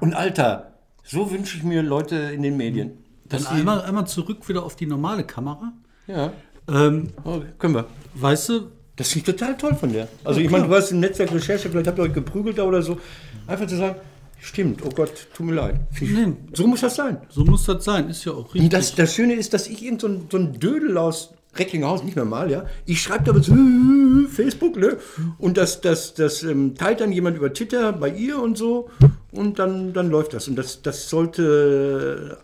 Und Alter, so wünsche ich mir Leute in den Medien. Dann Dass einmal, einmal zurück wieder auf die normale Kamera. ja, Ähm, oh, können wir. weißt du, Das finde ich total toll von der. Also ich meine, du hast im Netzwerk Recherche, vielleicht habt ihr euch geprügelt da oder so. Einfach zu sagen, stimmt, oh Gott, tut mir leid. Nee. So muss das sein. so muss das sein, ist ja auch richtig. Und das, das Schöne ist, dass ich irgend so ein, so ein Dödel aus Recklinghausen, nicht normal, ja. Ich schreibe da was, Facebook, ne? Und das, das, das ähm, teilt dann jemand über Twitter bei ihr und so. Und dann, dann läuft das. Und das, das sollte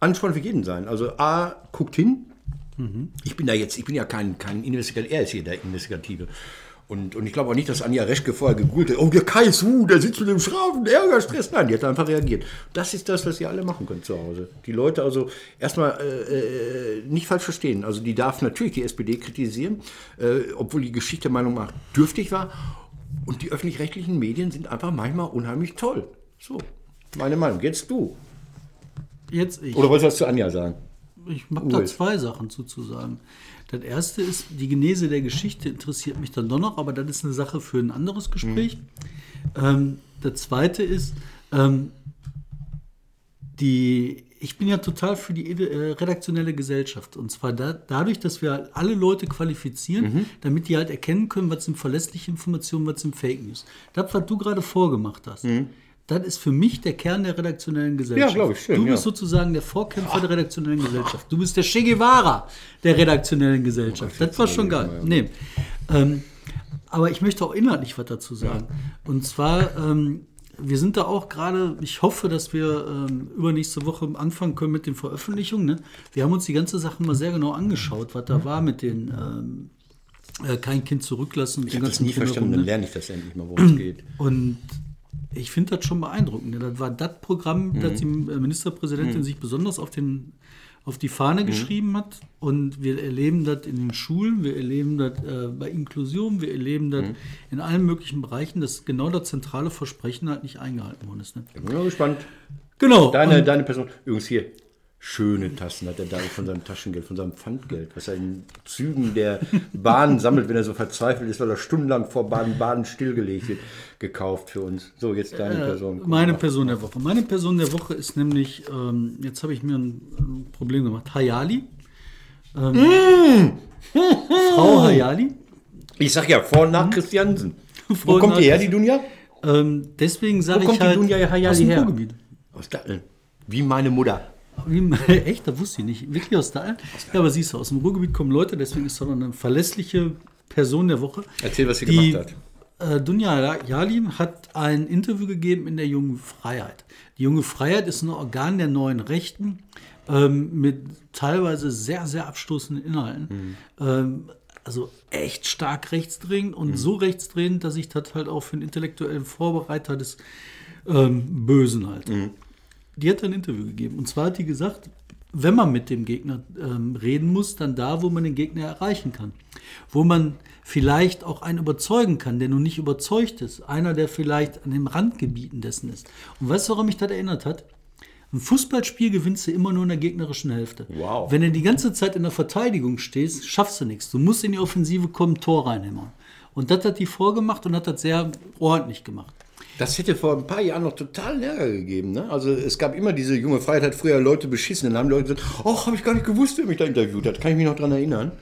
Ansporn für jeden sein. Also A, guckt hin. Ich bin da jetzt, ich bin ja kein, kein Investigativ, er ist hier der Investigative. Und, und ich glaube auch nicht, dass Anja Reschke vorher gegoogelt hat, oh, der KSU, der sitzt mit dem Schrafen, Ärgerstress. Nein, die hat einfach reagiert. Das ist das, was ihr alle machen könnt zu Hause. Die Leute also erstmal äh, äh, nicht falsch verstehen. Also die darf natürlich die SPD kritisieren, äh, obwohl die Geschichte meiner Meinung nach dürftig war. Und die öffentlich-rechtlichen Medien sind einfach manchmal unheimlich toll. So, meine Meinung. Jetzt du. Jetzt ich. Oder wolltest du was zu Anja sagen? Ich habe da zwei Sachen zuzusagen. Das erste ist, die Genese der Geschichte interessiert mich dann doch noch, aber das ist eine Sache für ein anderes Gespräch. Ähm, das zweite ist, ähm, die, ich bin ja total für die äh, redaktionelle Gesellschaft. Und zwar da, dadurch, dass wir halt alle Leute qualifizieren, damit die halt erkennen können, was sind verlässliche Informationen, was sind Fake News. Das, was du gerade vorgemacht hast. Das ist für mich der Kern der redaktionellen Gesellschaft. Ja, glaub ich, schön, Du bist ja. sozusagen der Vorkämpfer der redaktionellen Gesellschaft. Du bist der Che Guevara der redaktionellen Gesellschaft. Das war schon geil. Nee. Ähm, aber ich möchte auch inhaltlich was dazu sagen. Und zwar, ähm, wir sind da auch gerade, ich hoffe, dass wir ähm, übernächste Woche anfangen können mit den Veröffentlichungen. Ne? Wir haben uns die ganze Sache mal sehr genau angeschaut, was da war mit den ähm, äh, Kein Kind zurücklassen. Ich habe das nie verstanden, ne? dann lerne ich das endlich mal, worum es geht. Und ich finde das schon beeindruckend. ne? Das war das Programm, das die äh, Ministerpräsidentin sich besonders auf, den, auf die Fahne geschrieben hat. Und wir erleben das in den Schulen, wir erleben das äh, bei Inklusion, wir erleben das in allen möglichen Bereichen, dass genau das zentrale Versprechen halt nicht eingehalten worden ist. Ne? Ich bin mal gespannt. Genau. Deine, und, deine Person. Übrigens hier, schöne Tassen hat er da von seinem Taschengeld, von seinem Pfandgeld, was er in Zügen der Bahn sammelt, wenn er so verzweifelt ist, weil er stundenlang vor Baden-Baden stillgelegt wird, gekauft für uns. So, jetzt deine Person. Äh, meine Person der Woche. Meine Person der Woche ist nämlich, ähm, jetzt habe ich mir ein, Problem gemacht, Hayali. Ähm, Frau Hayali. Ich sag ja, vor und nach Christiansen. [laughs] Wo Vor kommt die her, die Dunja? Ähm, deswegen sage ich halt Dunja Hayali aus dem her? Ruhrgebiet. Aus Datteln. Wie meine Mutter. [laughs] Echt? Das wusste ich nicht. Wirklich aus Dahlem? Ja, aber siehst du, aus dem Ruhrgebiet kommen Leute, deswegen ist das eine verlässliche Person der Woche. Erzähl, was sie Die, gemacht hat. Äh, Dunja Jalim hat ein Interview gegeben in der Jungen Freiheit. Die Junge Freiheit ist ein Organ der neuen Rechten ähm, mit teilweise sehr, sehr abstoßenden Inhalten. Ähm, also echt stark rechtsdrehend und so rechtsdrehend, dass ich das halt auch für einen intellektuellen Vorbereiter des ähm, Bösen halte. Die hat ein Interview gegeben. Und zwar hat die gesagt, wenn man mit dem Gegner ähm, reden muss, dann da, wo man den Gegner erreichen kann. Wo man vielleicht auch einen überzeugen kann, der nun nicht überzeugt ist. Einer, der vielleicht an den Randgebieten dessen ist. Und weißt du, woran mich das erinnert hat? Ein Fußballspiel gewinnst du immer nur in der gegnerischen Hälfte. Wow. Wenn du die ganze Zeit in der Verteidigung stehst, schaffst du nichts. Du musst in die Offensive kommen, Tor reinhämmern. Und das hat die vorgemacht und hat das sehr ordentlich gemacht. Das hätte vor ein paar Jahren noch total Ärger gegeben. Ne? Also es gab immer diese junge Freiheit, hat früher Leute beschissen. Dann haben Leute gesagt, ach, habe ich gar nicht gewusst, wer mich da interviewt hat. Kann ich mich noch dran erinnern.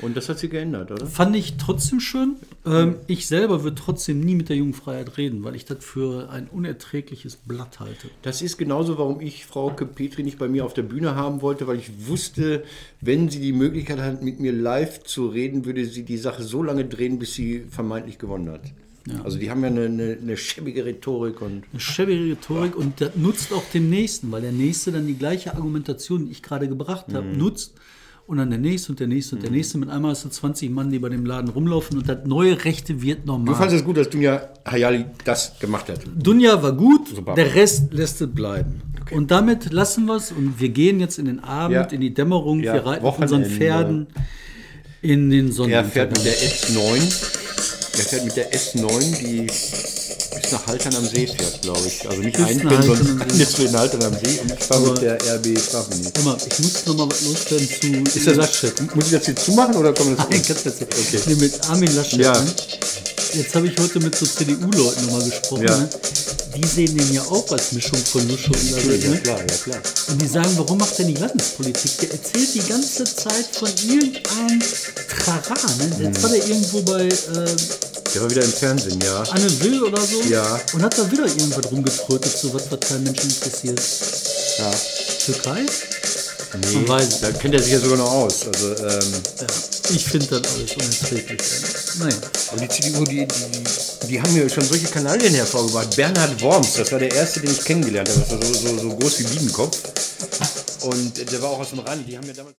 Und das hat sich geändert, oder? Fand ich trotzdem schön. Ähm, ich selber würde trotzdem nie mit der Jugendfreiheit reden, weil ich das für ein unerträgliches Blatt halte. Das ist genauso, warum ich Frau Petri nicht bei mir auf der Bühne haben wollte, weil ich wusste, wenn sie die Möglichkeit hat, mit mir live zu reden, würde sie die Sache so lange drehen, bis sie vermeintlich gewonnen hat. Also die haben ja eine, eine, eine schäbige Rhetorik und Eine schäbige Rhetorik und das nutzt auch dem Nächsten, weil der Nächste dann die gleiche Argumentation, die ich gerade gebracht habe, nutzt. Und dann der Nächste und der Nächste und der Nächste. Mit einmal hast du 20 Mann, die bei dem Laden rumlaufen und das neue Rechte wird Du normal. fandest es gut, dass Dunja Hayali das gemacht hat. Dunja war gut, Super. der Rest lässt es bleiben. Und damit lassen wir es und wir gehen jetzt in den Abend, Ja. in die Dämmerung, Ja, wir reiten auf unseren Wochenende. Pferden in den Er Sonnenuntergang. fährt mit der S9. Er fährt mit der S9, die bis nach Haltern am See fährt, glaube ich. Also nicht Bis ein nach Pin, Haltern sondern eines in Haltern am See. Und ich fahre mit der RB Strafen. Hör mal, ich muss noch mal was loswerden zu Ist das, Laschet. muss ich das jetzt zumachen oder kommt das? Nein, kannst du das jetzt- Nee, mit Armin Laschet. Ja. Ne? Jetzt habe ich heute mit so CDU-Leuten nochmal gesprochen. Ja. Ne? Die sehen den ja auch als Mischung von Lusche und Laschet. Ja, Ne? klar, ja, klar. Und die sagen, warum macht der nicht Landespolitik? Der erzählt die ganze Zeit von irgendeinem Trara. Ne? Jetzt war der irgendwo bei äh, Der war wieder im Fernsehen, ja. Anne Will oder so. Ja. Und hat da wieder irgendwas rumgetrötet, so was, was keinen Menschen interessiert. ja. Türkei? Nee, weiß da kennt er sich ja sogar noch aus. Also, ähm. Ich finde das alles unerträglich. Naja. aber die CDU, die, die, die haben ja schon solche Kanalien hervorgebracht. Bernhard Worms, das war der erste, den ich kennengelernt habe. Das war so, so, so groß wie Biedenkopf. Und der war auch aus dem Rand. Die haben ja damals.